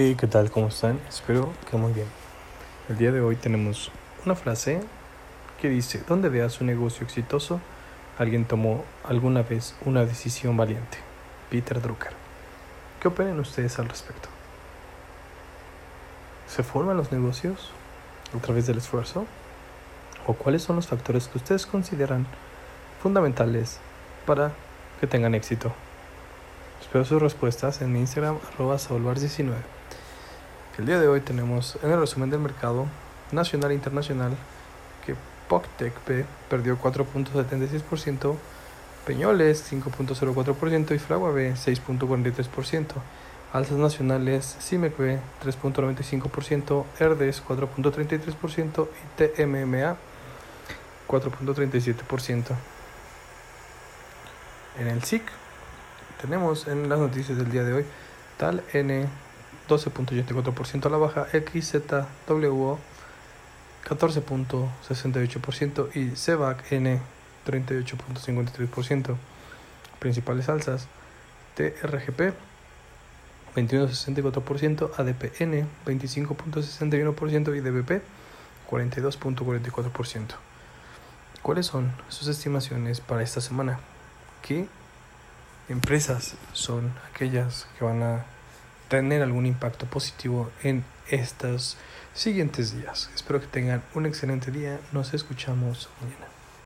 ¿qué tal? ¿Cómo están? Espero que muy bien. El día de hoy tenemos una frase que dice, donde veas un negocio exitoso, alguien tomó alguna vez una decisión valiente. Peter Drucker. ¿Qué opinan ustedes al respecto? ¿Se forman los negocios a través del esfuerzo? ¿O cuáles son los factores que ustedes consideran fundamentales para que tengan éxito? Espero sus respuestas en mi Instagram, arroba 19 El día de hoy tenemos en el resumen del mercado nacional e internacional que POCTEC perdió 4.76%, Peñoles 5.04% y Fragua B 6.43%. Alzas nacionales CIMEC B 3.95%, ERDES 4.33% y TMMA 4.37%. En el SIC tenemos en las noticias del día de hoy tal N 12.84% a la baja, XZWO 14.68% y CEVAC N 38.53%. Principales alzas TRGP 21.64%, ADPN 25.61% y DBP 42.44%. ¿Cuáles son sus estimaciones para esta semana? ¿Qué empresas son aquellas que van a tener algún impacto positivo en estos siguientes días. Espero que tengan un excelente día. Nos escuchamos mañana.